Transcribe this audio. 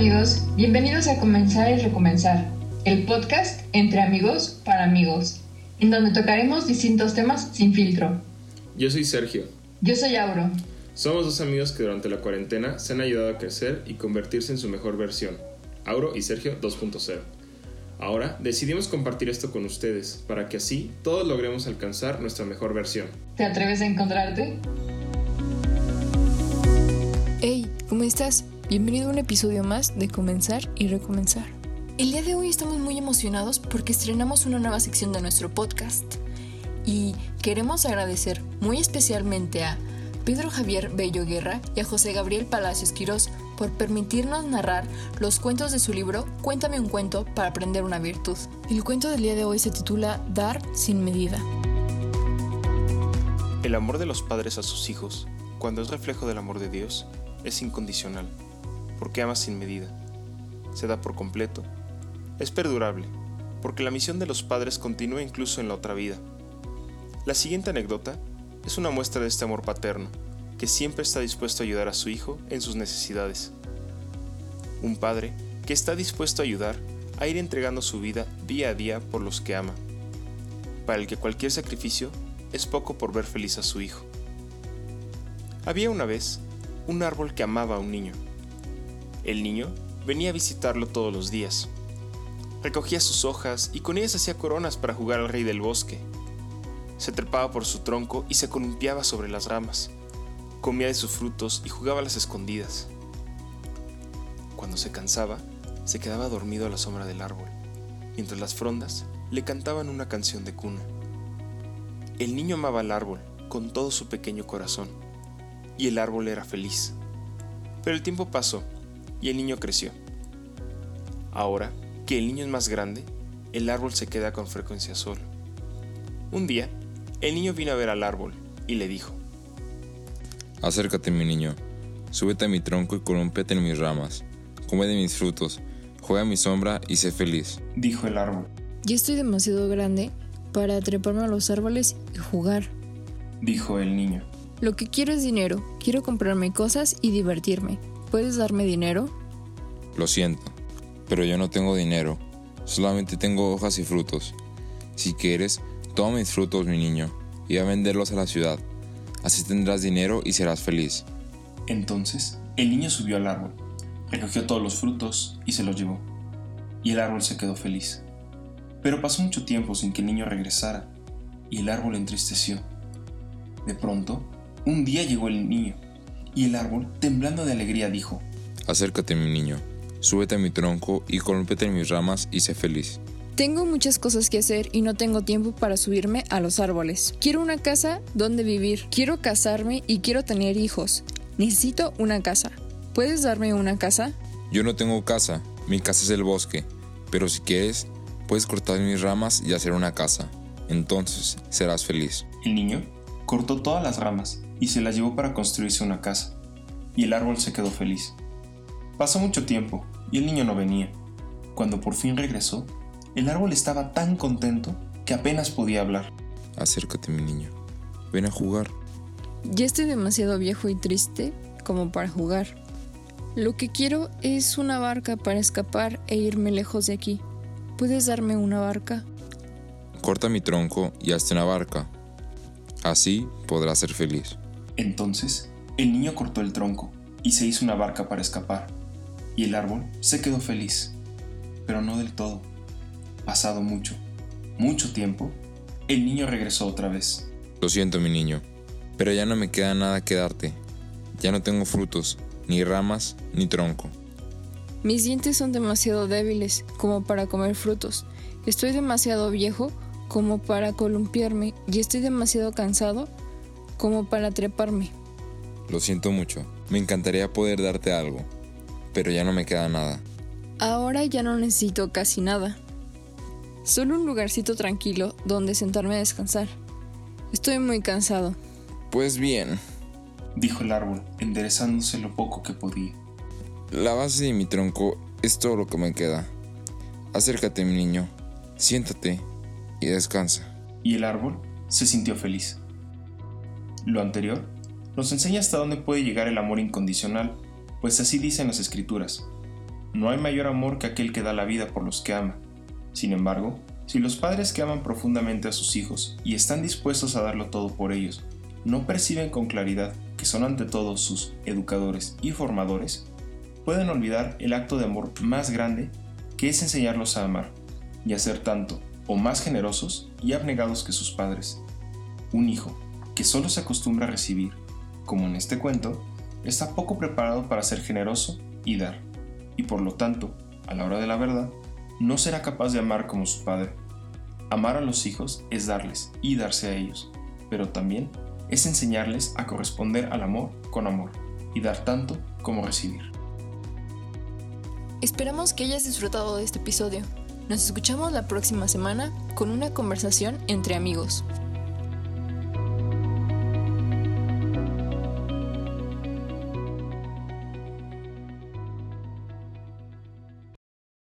amigos, bienvenidos a Comenzar y Recomenzar, el podcast entre amigos para amigos, en donde tocaremos distintos temas sin filtro. Yo soy Sergio. Yo soy Auro. Somos dos amigos que durante la cuarentena se han ayudado a crecer y convertirse en su mejor versión. Auro y Sergio 2.0. Ahora decidimos compartir esto con ustedes para que así todos logremos alcanzar nuestra mejor versión. ¿Te atreves a encontrarte? Hey, ¿cómo estás? Bienvenido a un episodio más de Comenzar y Recomenzar. El día de hoy estamos muy emocionados porque estrenamos una nueva sección de nuestro podcast y queremos agradecer muy especialmente a Pedro Javier Bello Guerra y a José Gabriel Palacios Quirós por permitirnos narrar los cuentos de su libro Cuéntame un cuento para aprender una virtud. El cuento del día de hoy se titula Dar sin medida. El amor de los padres a sus hijos, cuando es reflejo del amor de Dios, es incondicional, porque ama sin medida, se da por completo, es perdurable, porque la misión de los padres continúa incluso en la otra vida. La siguiente anécdota es una muestra de este amor paterno, que siempre está dispuesto a ayudar a su hijo en sus necesidades. Un padre que está dispuesto a ayudar a ir entregando su vida día a día por los que ama, para el que cualquier sacrificio es poco por ver feliz a su hijo. Había una vez un árbol que amaba a un niño. El niño venía a visitarlo todos los días. Recogía sus hojas y con ellas hacía coronas para jugar al rey del bosque. Se trepaba por su tronco y se columpiaba sobre las ramas. Comía de sus frutos y jugaba a las escondidas. Cuando se cansaba, se quedaba dormido a la sombra del árbol, mientras las frondas le cantaban una canción de cuna. El niño amaba al árbol con todo su pequeño corazón y el árbol era feliz. Pero el tiempo pasó y el niño creció. Ahora que el niño es más grande, el árbol se queda con frecuencia solo. Un día, el niño vino a ver al árbol y le dijo, Acércate mi niño, súbete a mi tronco y colúmpiate en mis ramas, come de mis frutos, juega a mi sombra y sé feliz. Dijo el árbol. Ya estoy demasiado grande para treparme a los árboles y jugar. Dijo el niño. Lo que quiero es dinero. Quiero comprarme cosas y divertirme. ¿Puedes darme dinero? Lo siento, pero yo no tengo dinero. Solamente tengo hojas y frutos. Si quieres, toma mis frutos, mi niño, y a venderlos a la ciudad. Así tendrás dinero y serás feliz. Entonces, el niño subió al árbol, recogió todos los frutos y se los llevó. Y el árbol se quedó feliz. Pero pasó mucho tiempo sin que el niño regresara, y el árbol entristeció. De pronto, un día llegó el niño, y el árbol, temblando de alegría, dijo, Acércate, mi niño, súbete a mi tronco y colúmpiate en mis ramas y sé feliz. Tengo muchas cosas que hacer y no tengo tiempo para subirme a los árboles. Quiero una casa donde vivir, quiero casarme y quiero tener hijos. Necesito una casa. ¿Puedes darme una casa? Yo no tengo casa, mi casa es el bosque, pero si quieres, puedes cortar mis ramas y hacer una casa. Entonces serás feliz. El niño cortó todas las ramas y se las llevó para construirse una casa, y el árbol se quedó feliz. Pasó mucho tiempo y el niño no venía. Cuando por fin regresó, el árbol estaba tan contento que apenas podía hablar. Acércate, mi niño. Ven a jugar. Ya estoy demasiado viejo y triste como para jugar. Lo que quiero es una barca para escapar e irme lejos de aquí. ¿Puedes darme una barca? Corta mi tronco y hazte una barca. Así podrás ser feliz. Entonces, el niño cortó el tronco y se hizo una barca para escapar, y el árbol se quedó feliz, pero no del todo. Pasado mucho, mucho tiempo, el niño regresó otra vez. Lo siento, mi niño, pero ya no me queda nada que darte. Ya no tengo frutos, ni ramas, ni tronco. Mis dientes son demasiado débiles como para comer frutos. Estoy demasiado viejo como para columpiarme y estoy demasiado cansado como para treparme. Lo siento mucho. Me encantaría poder darte algo, pero ya no me queda nada. Ahora ya no necesito casi nada. Solo un lugarcito tranquilo donde sentarme a descansar. Estoy muy cansado. Pues bien, dijo el árbol, enderezándose lo poco que podía. La base de mi tronco es todo lo que me queda. Acércate, mi niño, siéntate y descansa. Y el árbol se sintió feliz. Lo anterior nos enseña hasta dónde puede llegar el amor incondicional, pues así dicen las escrituras. no hay mayor amor que aquel que da la vida por los que ama. Sin embargo, si los padres que aman profundamente a sus hijos y están dispuestos a darlo todo por ellos, no perciben con claridad que son ante todo sus educadores y formadores, pueden olvidar el acto de amor más grande que es enseñarlos a amar y a ser tanto o más generosos y abnegados que sus padres. Un hijo que solo se acostumbra a recibir, como en este cuento, está poco preparado para ser generoso y dar, y por lo tanto, a la hora de la verdad, no será capaz de amar como su padre. Amar a los hijos es darles y darse a ellos, pero también es enseñarles a corresponder al amor con amor y dar tanto como recibir. Esperamos que hayas disfrutado de este episodio. Nos escuchamos la próxima semana con una conversación entre amigos.